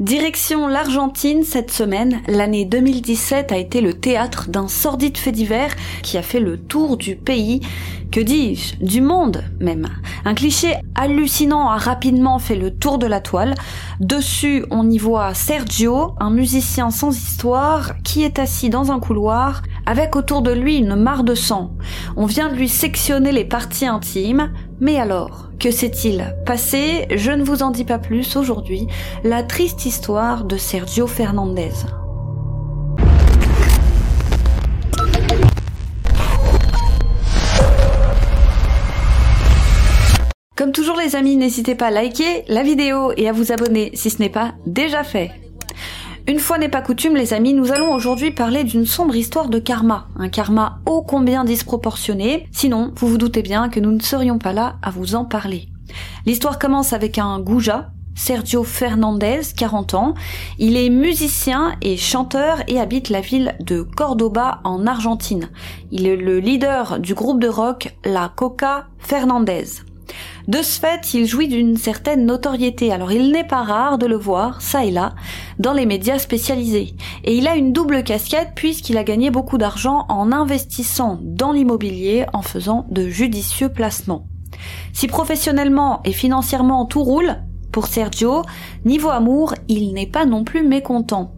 Direction l'Argentine cette semaine, l'année 2017 a été le théâtre d'un sordide fait divers qui a fait le tour du pays, que dis-je, du monde même. Un cliché hallucinant a rapidement fait le tour de la toile. Dessus, on y voit Sergio, un musicien sans histoire, qui est assis dans un couloir avec autour de lui une mare de sang. On vient de lui sectionner les parties intimes, mais alors, que s'est-il passé? Je ne vous en dis pas plus aujourd'hui. La triste histoire de Sergio Fernandez. Comme toujours les amis, n'hésitez pas à liker la vidéo et à vous abonner si ce n'est pas déjà fait. Une fois n'est pas coutume, les amis, nous allons aujourd'hui parler d'une sombre histoire de karma. Un karma ô combien disproportionné. Sinon, vous vous doutez bien que nous ne serions pas là à vous en parler. L'histoire commence avec un goujat, Sergio Fernandez, 40 ans. Il est musicien et chanteur et habite la ville de Cordoba en Argentine. Il est le leader du groupe de rock La Coca Fernandez. De ce fait, il jouit d'une certaine notoriété, alors il n'est pas rare de le voir, ça et là, dans les médias spécialisés. Et il a une double casquette puisqu'il a gagné beaucoup d'argent en investissant dans l'immobilier en faisant de judicieux placements. Si professionnellement et financièrement tout roule, pour Sergio, niveau amour, il n'est pas non plus mécontent.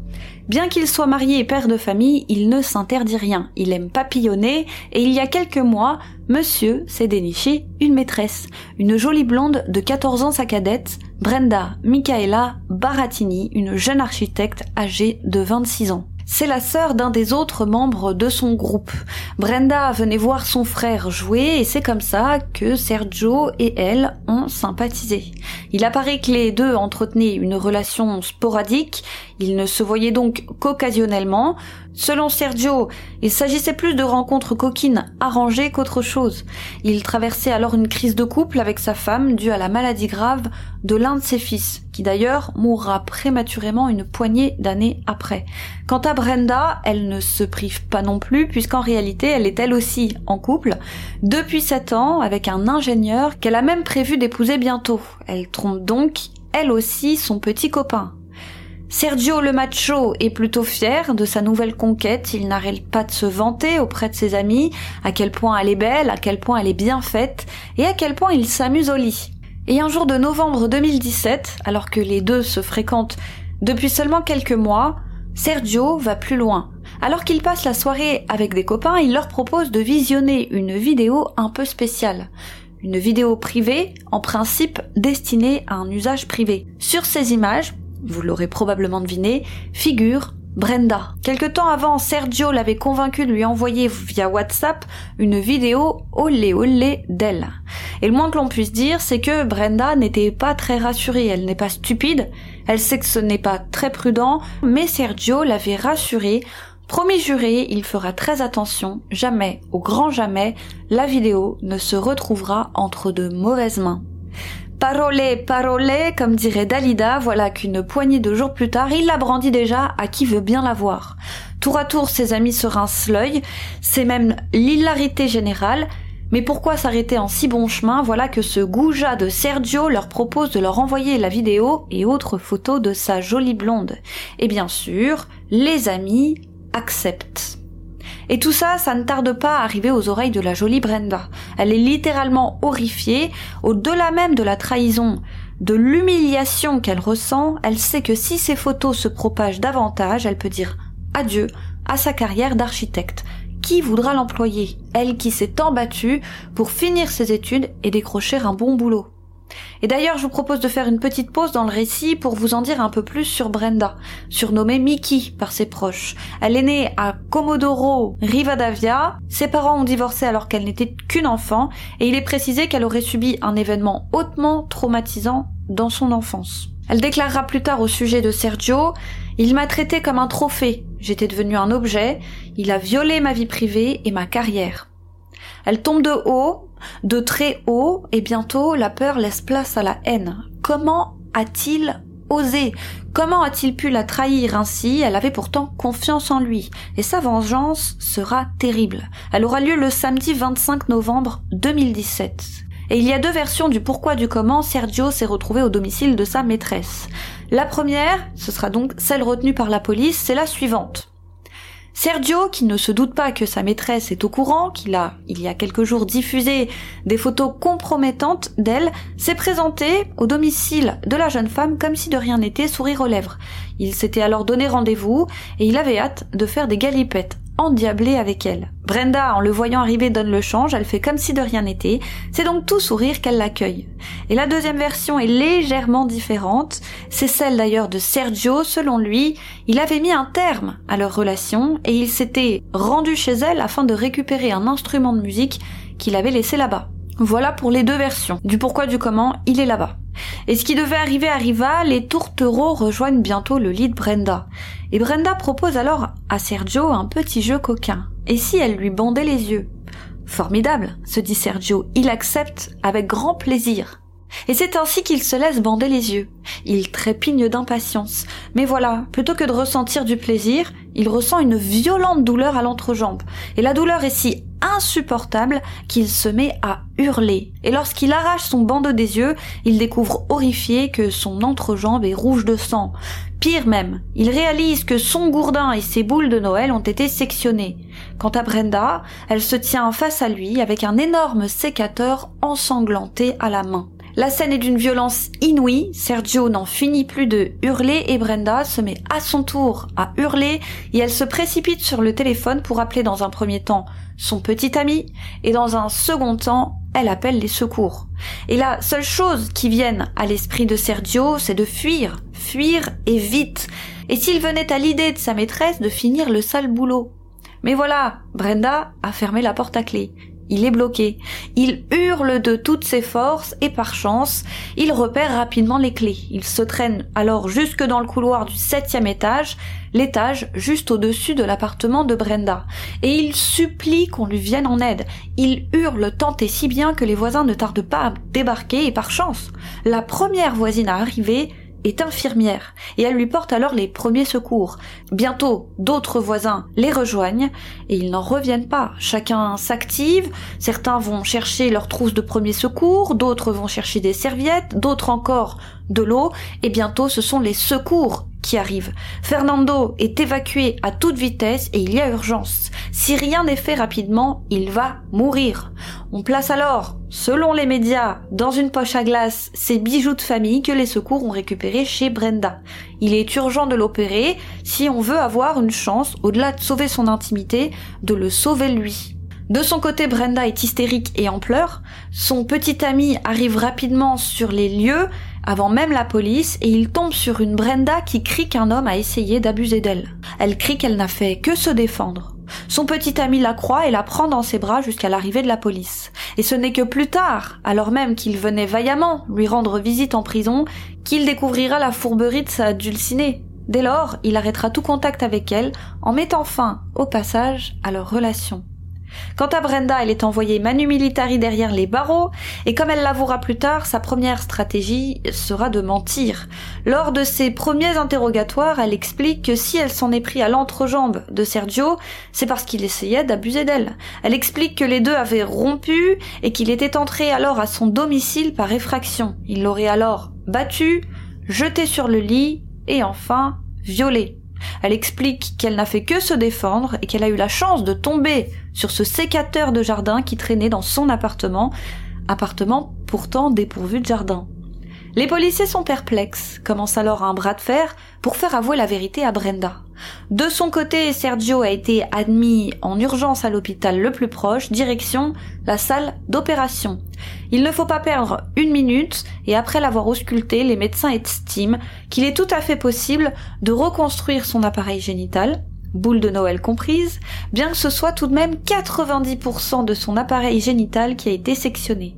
Bien qu'il soit marié et père de famille, il ne s'interdit rien. Il aime papillonner et il y a quelques mois, monsieur s'est déniché une maîtresse. Une jolie blonde de 14 ans sa cadette, Brenda Michaela Baratini, une jeune architecte âgée de 26 ans. C'est la sœur d'un des autres membres de son groupe. Brenda venait voir son frère jouer et c'est comme ça que Sergio et elle ont sympathisé. Il apparaît que les deux entretenaient une relation sporadique, ils ne se voyaient donc qu'occasionnellement. Selon Sergio, il s'agissait plus de rencontres coquines arrangées qu'autre chose. Il traversait alors une crise de couple avec sa femme due à la maladie grave de l'un de ses fils, qui d'ailleurs mourra prématurément une poignée d'années après. Quant à Brenda, elle ne se prive pas non plus, puisqu'en réalité elle est elle aussi en couple, depuis sept ans, avec un ingénieur qu'elle a même prévu d'épouser bientôt. Elle trompe donc, elle aussi, son petit copain. Sergio le macho est plutôt fier de sa nouvelle conquête, il n'arrête pas de se vanter auprès de ses amis à quel point elle est belle, à quel point elle est bien faite et à quel point il s'amuse au lit. Et un jour de novembre 2017, alors que les deux se fréquentent depuis seulement quelques mois, Sergio va plus loin. Alors qu'il passe la soirée avec des copains, il leur propose de visionner une vidéo un peu spéciale. Une vidéo privée, en principe destinée à un usage privé. Sur ces images, vous l'aurez probablement deviné, figure Brenda. Quelque temps avant, Sergio l'avait convaincu de lui envoyer via WhatsApp une vidéo olé olé d'elle. Et le moins que l'on puisse dire, c'est que Brenda n'était pas très rassurée. Elle n'est pas stupide, elle sait que ce n'est pas très prudent, mais Sergio l'avait rassurée. Promis juré, il fera très attention, jamais, au grand jamais, la vidéo ne se retrouvera entre de mauvaises mains. Parole, parole, comme dirait Dalida, voilà qu'une poignée de jours plus tard, il la brandit déjà à qui veut bien la voir. Tour à tour, ses amis se rincent l'œil, c'est même l'hilarité générale, mais pourquoi s'arrêter en si bon chemin? Voilà que ce goujat de Sergio leur propose de leur envoyer la vidéo et autres photos de sa jolie blonde. Et bien sûr, les amis acceptent. Et tout ça, ça ne tarde pas à arriver aux oreilles de la jolie Brenda. Elle est littéralement horrifiée, au-delà même de la trahison, de l'humiliation qu'elle ressent, elle sait que si ces photos se propagent davantage, elle peut dire adieu à sa carrière d'architecte. Qui voudra l'employer? Elle qui s'est tant battue pour finir ses études et décrocher un bon boulot. Et d'ailleurs, je vous propose de faire une petite pause dans le récit pour vous en dire un peu plus sur Brenda, surnommée Mickey par ses proches. Elle est née à Comodoro Rivadavia. Ses parents ont divorcé alors qu'elle n'était qu'une enfant et il est précisé qu'elle aurait subi un événement hautement traumatisant dans son enfance. Elle déclarera plus tard au sujet de Sergio, il m'a traité comme un trophée, j'étais devenu un objet, il a violé ma vie privée et ma carrière. Elle tombe de haut, de très haut, et bientôt la peur laisse place à la haine. Comment a-t-il osé? Comment a-t-il pu la trahir ainsi? Elle avait pourtant confiance en lui, et sa vengeance sera terrible. Elle aura lieu le samedi 25 novembre 2017. Et il y a deux versions du pourquoi du comment Sergio s'est retrouvé au domicile de sa maîtresse. La première, ce sera donc celle retenue par la police, c'est la suivante. Sergio, qui ne se doute pas que sa maîtresse est au courant, qu'il a, il y a quelques jours, diffusé des photos compromettantes d'elle, s'est présenté au domicile de la jeune femme comme si de rien n'était, sourire aux lèvres. Il s'était alors donné rendez-vous et il avait hâte de faire des galipettes endiablée avec elle. Brenda, en le voyant arriver, donne le change, elle fait comme si de rien n'était, c'est donc tout sourire qu'elle l'accueille. Et la deuxième version est légèrement différente, c'est celle d'ailleurs de Sergio, selon lui, il avait mis un terme à leur relation et il s'était rendu chez elle afin de récupérer un instrument de musique qu'il avait laissé là-bas. Voilà pour les deux versions. Du pourquoi du comment, il est là-bas. Et ce qui devait arriver arriva, les tourtereaux rejoignent bientôt le lit de Brenda. Et Brenda propose alors à Sergio un petit jeu coquin. Et si elle lui bandait les yeux? Formidable, se dit Sergio. Il accepte avec grand plaisir. Et c'est ainsi qu'il se laisse bander les yeux. Il trépigne d'impatience. Mais voilà, plutôt que de ressentir du plaisir, il ressent une violente douleur à l'entrejambe. Et la douleur est si insupportable qu'il se met à hurler. Et lorsqu'il arrache son bandeau des yeux, il découvre horrifié que son entrejambe est rouge de sang. Pire même, il réalise que son gourdin et ses boules de Noël ont été sectionnés. Quant à Brenda, elle se tient face à lui avec un énorme sécateur ensanglanté à la main. La scène est d'une violence inouïe, Sergio n'en finit plus de hurler et Brenda se met à son tour à hurler et elle se précipite sur le téléphone pour appeler dans un premier temps son petit ami et dans un second temps elle appelle les secours. Et la seule chose qui vienne à l'esprit de Sergio c'est de fuir, fuir et vite. Et s'il venait à l'idée de sa maîtresse de finir le sale boulot. Mais voilà, Brenda a fermé la porte à clé il est bloqué. Il hurle de toutes ses forces et par chance, il repère rapidement les clés. Il se traîne alors jusque dans le couloir du septième étage, l'étage juste au-dessus de l'appartement de Brenda. Et il supplie qu'on lui vienne en aide. Il hurle tant et si bien que les voisins ne tardent pas à débarquer et par chance, la première voisine à arriver est infirmière et elle lui porte alors les premiers secours. Bientôt, d'autres voisins les rejoignent et ils n'en reviennent pas. Chacun s'active, certains vont chercher leur trousse de premiers secours, d'autres vont chercher des serviettes, d'autres encore de l'eau et bientôt ce sont les secours qui arrivent. Fernando est évacué à toute vitesse et il y a urgence. Si rien n'est fait rapidement, il va mourir. On place alors, selon les médias, dans une poche à glace ces bijoux de famille que les secours ont récupérés chez Brenda. Il est urgent de l'opérer si on veut avoir une chance, au-delà de sauver son intimité, de le sauver lui. De son côté, Brenda est hystérique et en pleurs. Son petit ami arrive rapidement sur les lieux, avant même la police, et il tombe sur une Brenda qui crie qu'un homme a essayé d'abuser d'elle. Elle crie qu'elle n'a fait que se défendre. Son petit ami la croit et la prend dans ses bras jusqu'à l'arrivée de la police. Et ce n'est que plus tard, alors même qu'il venait vaillamment lui rendre visite en prison, qu'il découvrira la fourberie de sa dulcinée. Dès lors, il arrêtera tout contact avec elle en mettant fin, au passage, à leur relation. Quant à Brenda, elle est envoyée manu militari derrière les barreaux, et comme elle l'avouera plus tard, sa première stratégie sera de mentir. Lors de ses premiers interrogatoires, elle explique que si elle s'en est pris à l'entrejambe de Sergio, c'est parce qu'il essayait d'abuser d'elle. Elle explique que les deux avaient rompu et qu'il était entré alors à son domicile par effraction. Il l'aurait alors battu, jeté sur le lit et enfin violé. Elle explique qu'elle n'a fait que se défendre et qu'elle a eu la chance de tomber sur ce sécateur de jardin qui traînait dans son appartement, appartement pourtant dépourvu de jardin. Les policiers sont perplexes, commence alors un bras de fer pour faire avouer la vérité à Brenda. De son côté, Sergio a été admis en urgence à l'hôpital le plus proche, direction la salle d'opération. Il ne faut pas perdre une minute et après l'avoir ausculté, les médecins estiment qu'il est tout à fait possible de reconstruire son appareil génital, boule de Noël comprise, bien que ce soit tout de même 90% de son appareil génital qui a été sectionné.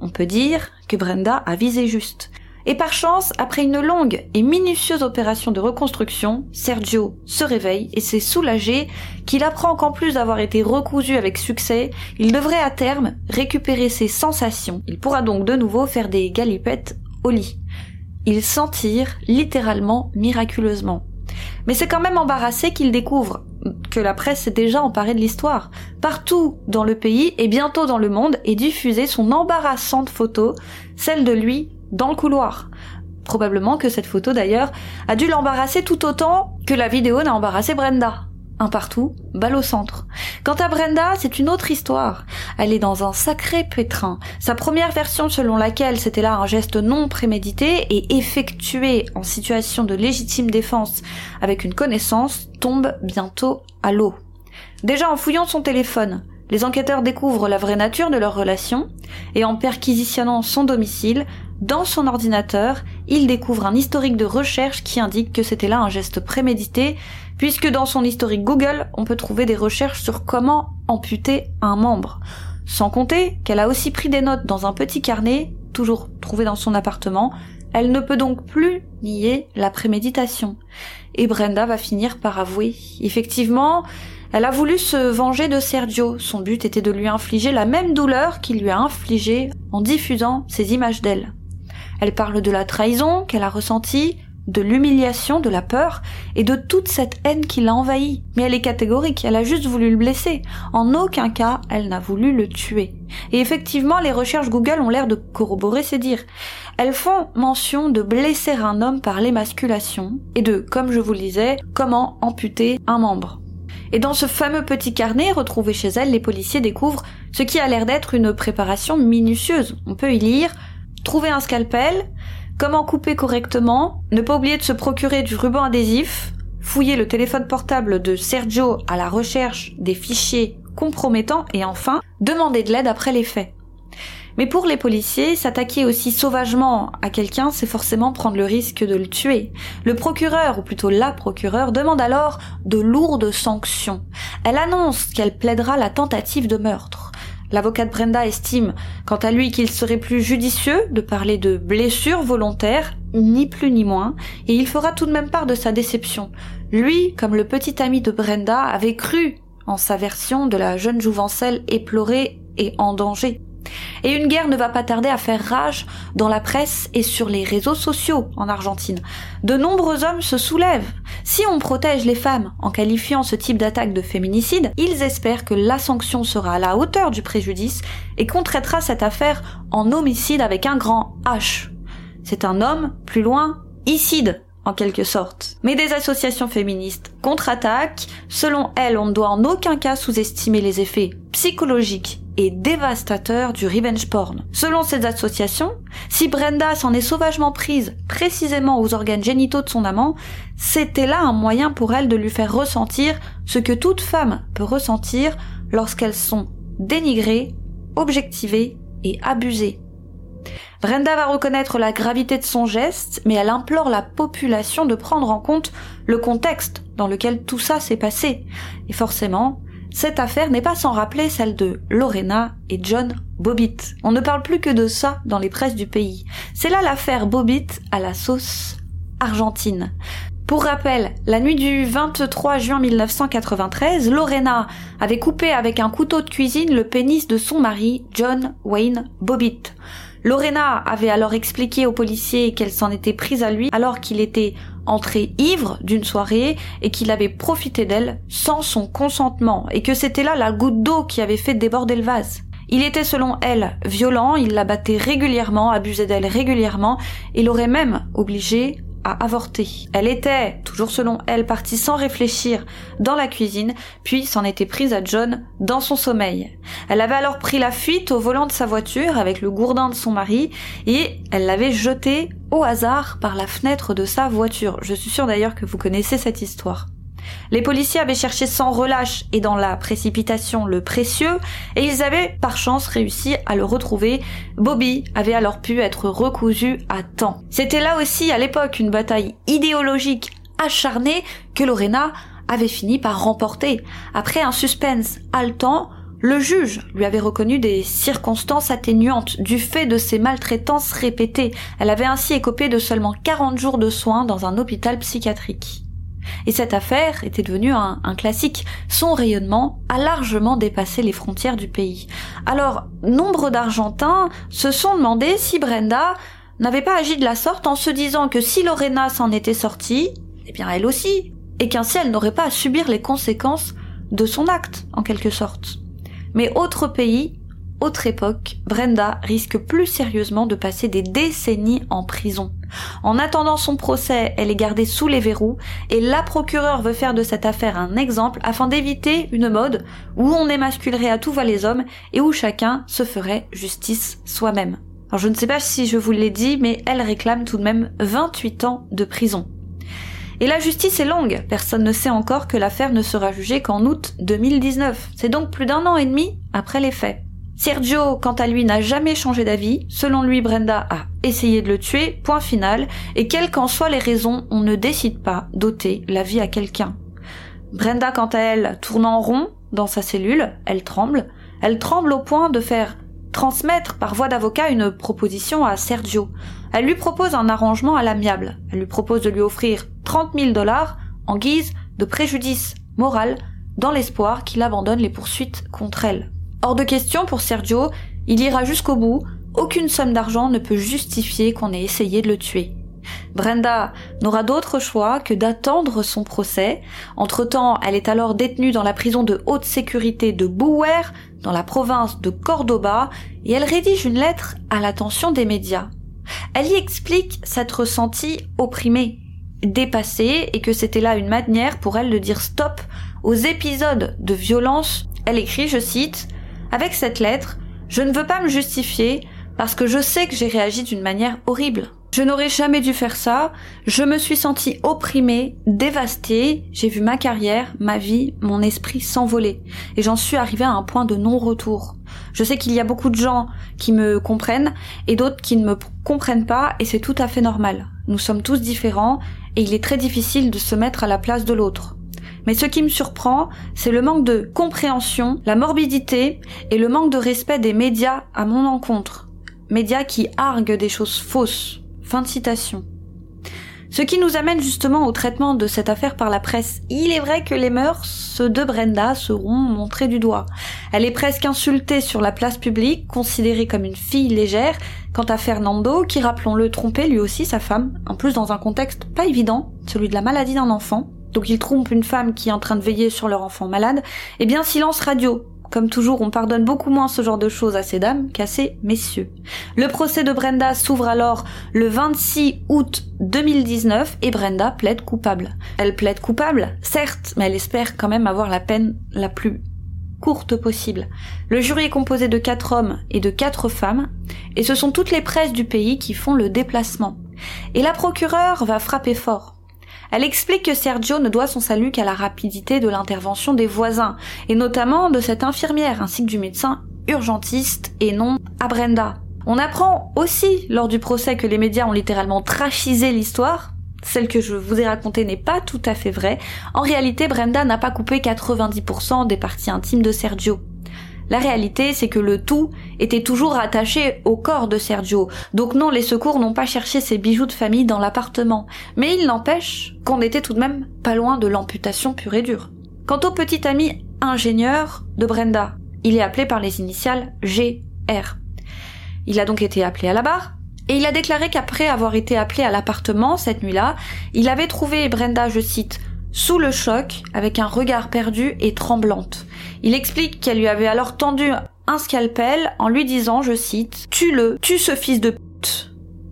On peut dire Brenda a visé juste. Et par chance, après une longue et minutieuse opération de reconstruction, Sergio se réveille et s'est soulagé qu'il apprend qu'en plus d'avoir été recousu avec succès, il devrait à terme récupérer ses sensations. Il pourra donc de nouveau faire des galipettes au lit. Il s'en tire littéralement miraculeusement. Mais c'est quand même embarrassé qu'il découvre que la presse s'est déjà emparée de l'histoire. Partout dans le pays et bientôt dans le monde est diffusée son embarrassante photo, celle de lui dans le couloir. Probablement que cette photo d'ailleurs a dû l'embarrasser tout autant que la vidéo n'a embarrassé Brenda. Partout, balle au centre. Quant à Brenda, c'est une autre histoire. Elle est dans un sacré pétrin. Sa première version selon laquelle c'était là un geste non prémédité et effectué en situation de légitime défense avec une connaissance tombe bientôt à l'eau. Déjà en fouillant son téléphone, les enquêteurs découvrent la vraie nature de leur relation et en perquisitionnant son domicile, dans son ordinateur, ils découvrent un historique de recherche qui indique que c'était là un geste prémédité, puisque dans son historique Google, on peut trouver des recherches sur comment amputer un membre. Sans compter qu'elle a aussi pris des notes dans un petit carnet, toujours trouvé dans son appartement, elle ne peut donc plus nier la préméditation. Et Brenda va finir par avouer. Effectivement, elle a voulu se venger de Sergio. Son but était de lui infliger la même douleur qu'il lui a infligée en diffusant ces images d'elle. Elle parle de la trahison qu'elle a ressentie, de l'humiliation, de la peur et de toute cette haine qui l'a envahie. Mais elle est catégorique, elle a juste voulu le blesser. En aucun cas, elle n'a voulu le tuer. Et effectivement, les recherches Google ont l'air de corroborer ces dires. Elles font mention de blesser un homme par l'émasculation et de, comme je vous le disais, comment amputer un membre. Et dans ce fameux petit carnet retrouvé chez elle, les policiers découvrent ce qui a l'air d'être une préparation minutieuse. On peut y lire trouver un scalpel, comment couper correctement, ne pas oublier de se procurer du ruban adhésif, fouiller le téléphone portable de Sergio à la recherche des fichiers compromettants et enfin demander de l'aide après les faits. Mais pour les policiers, s'attaquer aussi sauvagement à quelqu'un, c'est forcément prendre le risque de le tuer. Le procureur, ou plutôt la procureure, demande alors de lourdes sanctions. Elle annonce qu'elle plaidera la tentative de meurtre. L'avocat Brenda estime, quant à lui, qu'il serait plus judicieux de parler de blessure volontaire, ni plus ni moins, et il fera tout de même part de sa déception. Lui, comme le petit ami de Brenda, avait cru en sa version de la jeune jouvencelle éplorée et en danger. Et une guerre ne va pas tarder à faire rage dans la presse et sur les réseaux sociaux en Argentine. De nombreux hommes se soulèvent. Si on protège les femmes en qualifiant ce type d'attaque de féminicide, ils espèrent que la sanction sera à la hauteur du préjudice et qu'on traitera cette affaire en homicide avec un grand H. C'est un homme, plus loin, icide en quelque sorte. Mais des associations féministes contre-attaquent. Selon elles, on ne doit en aucun cas sous-estimer les effets psychologiques et dévastateurs du revenge porn. Selon ces associations, si Brenda s'en est sauvagement prise précisément aux organes génitaux de son amant, c'était là un moyen pour elle de lui faire ressentir ce que toute femme peut ressentir lorsqu'elles sont dénigrées, objectivées et abusées. Brenda va reconnaître la gravité de son geste, mais elle implore la population de prendre en compte le contexte dans lequel tout ça s'est passé. Et forcément, cette affaire n'est pas sans rappeler celle de Lorena et John Bobbitt. On ne parle plus que de ça dans les presses du pays. C'est là l'affaire Bobbitt à la sauce argentine. Pour rappel, la nuit du 23 juin 1993, Lorena avait coupé avec un couteau de cuisine le pénis de son mari, John Wayne Bobbitt. Lorena avait alors expliqué aux policiers qu'elle s'en était prise à lui alors qu'il était entré ivre d'une soirée et qu'il avait profité d'elle sans son consentement et que c'était là la goutte d'eau qui avait fait déborder le vase. Il était selon elle violent, il la battait régulièrement, abusait d'elle régulièrement et l'aurait même obligée a avorté. Elle était, toujours selon elle, partie sans réfléchir dans la cuisine, puis s'en était prise à John dans son sommeil. Elle avait alors pris la fuite au volant de sa voiture avec le gourdin de son mari et elle l'avait jeté au hasard par la fenêtre de sa voiture. Je suis sûre d'ailleurs que vous connaissez cette histoire. Les policiers avaient cherché sans relâche et dans la précipitation le précieux, et ils avaient par chance réussi à le retrouver. Bobby avait alors pu être recousu à temps. C'était là aussi à l'époque une bataille idéologique acharnée que Lorena avait fini par remporter. Après un suspense haletant, le juge lui avait reconnu des circonstances atténuantes du fait de ses maltraitances répétées. Elle avait ainsi écopé de seulement 40 jours de soins dans un hôpital psychiatrique. Et cette affaire était devenue un, classique. Son rayonnement a largement dépassé les frontières du pays. Alors, nombre d'Argentins se sont demandé si Brenda n'avait pas agi de la sorte en se disant que si Lorena s'en était sortie, eh bien elle aussi, et qu'ainsi elle n'aurait pas à subir les conséquences de son acte, en quelque sorte. Mais autre pays, autre époque, Brenda risque plus sérieusement de passer des décennies en prison. En attendant son procès, elle est gardée sous les verrous et la procureure veut faire de cette affaire un exemple afin d'éviter une mode où on émasculerait à tout va les hommes et où chacun se ferait justice soi-même. Alors je ne sais pas si je vous l'ai dit, mais elle réclame tout de même 28 ans de prison. Et la justice est longue, personne ne sait encore que l'affaire ne sera jugée qu'en août 2019. C'est donc plus d'un an et demi après les faits. Sergio, quant à lui, n'a jamais changé d'avis. Selon lui, Brenda a essayé de le tuer, point final, et quelles qu'en soient les raisons, on ne décide pas d'ôter la vie à quelqu'un. Brenda, quant à elle, tourne en rond dans sa cellule, elle tremble. Elle tremble au point de faire transmettre par voie d'avocat une proposition à Sergio. Elle lui propose un arrangement à l'amiable. Elle lui propose de lui offrir 30 000 dollars en guise de préjudice moral dans l'espoir qu'il abandonne les poursuites contre elle. Hors de question pour Sergio, il ira jusqu'au bout, aucune somme d'argent ne peut justifier qu'on ait essayé de le tuer. Brenda n'aura d'autre choix que d'attendre son procès. Entre-temps, elle est alors détenue dans la prison de haute sécurité de Bouwer, dans la province de Cordoba, et elle rédige une lettre à l'attention des médias. Elle y explique s'être ressentie opprimée, dépassée, et que c'était là une manière pour elle de dire stop aux épisodes de violence. Elle écrit, je cite, avec cette lettre, je ne veux pas me justifier parce que je sais que j'ai réagi d'une manière horrible. Je n'aurais jamais dû faire ça, je me suis sentie opprimée, dévastée, j'ai vu ma carrière, ma vie, mon esprit s'envoler, et j'en suis arrivée à un point de non-retour. Je sais qu'il y a beaucoup de gens qui me comprennent et d'autres qui ne me comprennent pas, et c'est tout à fait normal. Nous sommes tous différents, et il est très difficile de se mettre à la place de l'autre. Mais ce qui me surprend, c'est le manque de compréhension, la morbidité et le manque de respect des médias à mon encontre. Médias qui arguent des choses fausses. Fin de citation. Ce qui nous amène justement au traitement de cette affaire par la presse. Il est vrai que les mœurs de Brenda seront montrées du doigt. Elle est presque insultée sur la place publique, considérée comme une fille légère, quant à Fernando, qui rappelons-le trompait lui aussi sa femme, en plus dans un contexte pas évident, celui de la maladie d'un enfant donc ils trompent une femme qui est en train de veiller sur leur enfant malade, eh bien silence radio. Comme toujours, on pardonne beaucoup moins ce genre de choses à ces dames qu'à ces messieurs. Le procès de Brenda s'ouvre alors le 26 août 2019 et Brenda plaide coupable. Elle plaide coupable, certes, mais elle espère quand même avoir la peine la plus courte possible. Le jury est composé de quatre hommes et de quatre femmes, et ce sont toutes les presses du pays qui font le déplacement. Et la procureure va frapper fort. Elle explique que Sergio ne doit son salut qu'à la rapidité de l'intervention des voisins, et notamment de cette infirmière ainsi que du médecin urgentiste et non à Brenda. On apprend aussi lors du procès que les médias ont littéralement trachisé l'histoire. Celle que je vous ai racontée n'est pas tout à fait vraie. En réalité, Brenda n'a pas coupé 90% des parties intimes de Sergio. La réalité, c'est que le tout était toujours attaché au corps de Sergio. Donc non, les secours n'ont pas cherché ses bijoux de famille dans l'appartement. Mais il n'empêche qu'on était tout de même pas loin de l'amputation pure et dure. Quant au petit ami ingénieur de Brenda, il est appelé par les initiales GR. Il a donc été appelé à la barre, et il a déclaré qu'après avoir été appelé à l'appartement cette nuit-là, il avait trouvé Brenda, je cite, sous le choc, avec un regard perdu et tremblante. Il explique qu'elle lui avait alors tendu un scalpel en lui disant, je cite, Tue-le, tue ce fils de pute.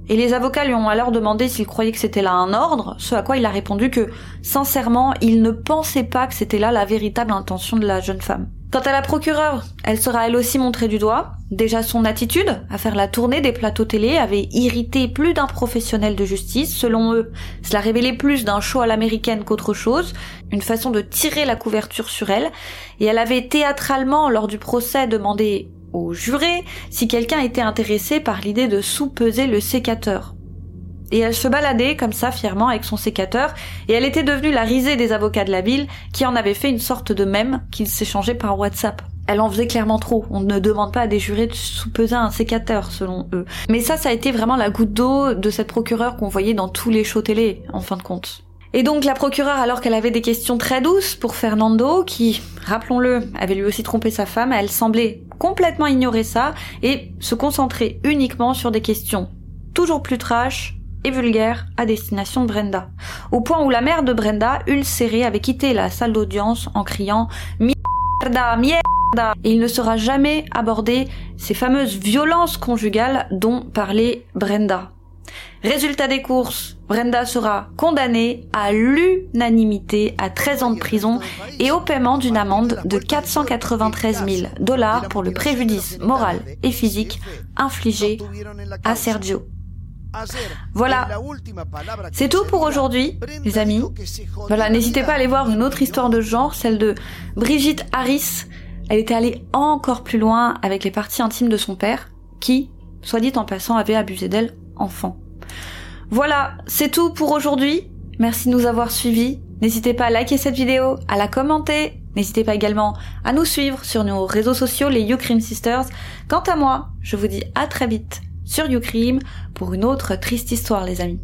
Et les avocats lui ont alors demandé s'il croyait que c'était là un ordre, ce à quoi il a répondu que, sincèrement, il ne pensait pas que c'était là la véritable intention de la jeune femme. Quant à la procureure, elle sera elle aussi montrée du doigt. Déjà son attitude à faire la tournée des plateaux télé avait irrité plus d'un professionnel de justice. Selon eux, cela révélait plus d'un show à l'américaine qu'autre chose, une façon de tirer la couverture sur elle, et elle avait théâtralement, lors du procès, demandé aux jurés si quelqu'un était intéressé par l'idée de sous-peser le sécateur et elle se baladait comme ça fièrement avec son sécateur, et elle était devenue la risée des avocats de la ville qui en avaient fait une sorte de mème qu'ils s'échangeaient par WhatsApp. Elle en faisait clairement trop. On ne demande pas à des jurés de sous-peser un sécateur, selon eux. Mais ça, ça a été vraiment la goutte d'eau de cette procureure qu'on voyait dans tous les shows télé, en fin de compte. Et donc la procureure, alors qu'elle avait des questions très douces pour Fernando, qui, rappelons-le, avait lui aussi trompé sa femme, elle semblait complètement ignorer ça et se concentrer uniquement sur des questions toujours plus trash, et vulgaire à destination de Brenda. Au point où la mère de Brenda, ulcérée, avait quitté la salle d'audience en criant Mierda, mierda et il ne sera jamais abordé ces fameuses violences conjugales dont parlait Brenda. Résultat des courses, Brenda sera condamnée à l'unanimité à 13 ans de prison et au paiement d'une amende de 493 000 dollars pour le préjudice moral et physique infligé à Sergio. Voilà, c'est tout pour aujourd'hui, les amis. Voilà, n'hésitez pas à aller voir une autre histoire de genre, celle de Brigitte Harris. Elle était allée encore plus loin avec les parties intimes de son père, qui, soit dit en passant, avait abusé d'elle enfant. Voilà, c'est tout pour aujourd'hui. Merci de nous avoir suivis. N'hésitez pas à liker cette vidéo, à la commenter. N'hésitez pas également à nous suivre sur nos réseaux sociaux, les YouCream Sisters. Quant à moi, je vous dis à très vite sur YouCream pour une autre triste histoire, les amis.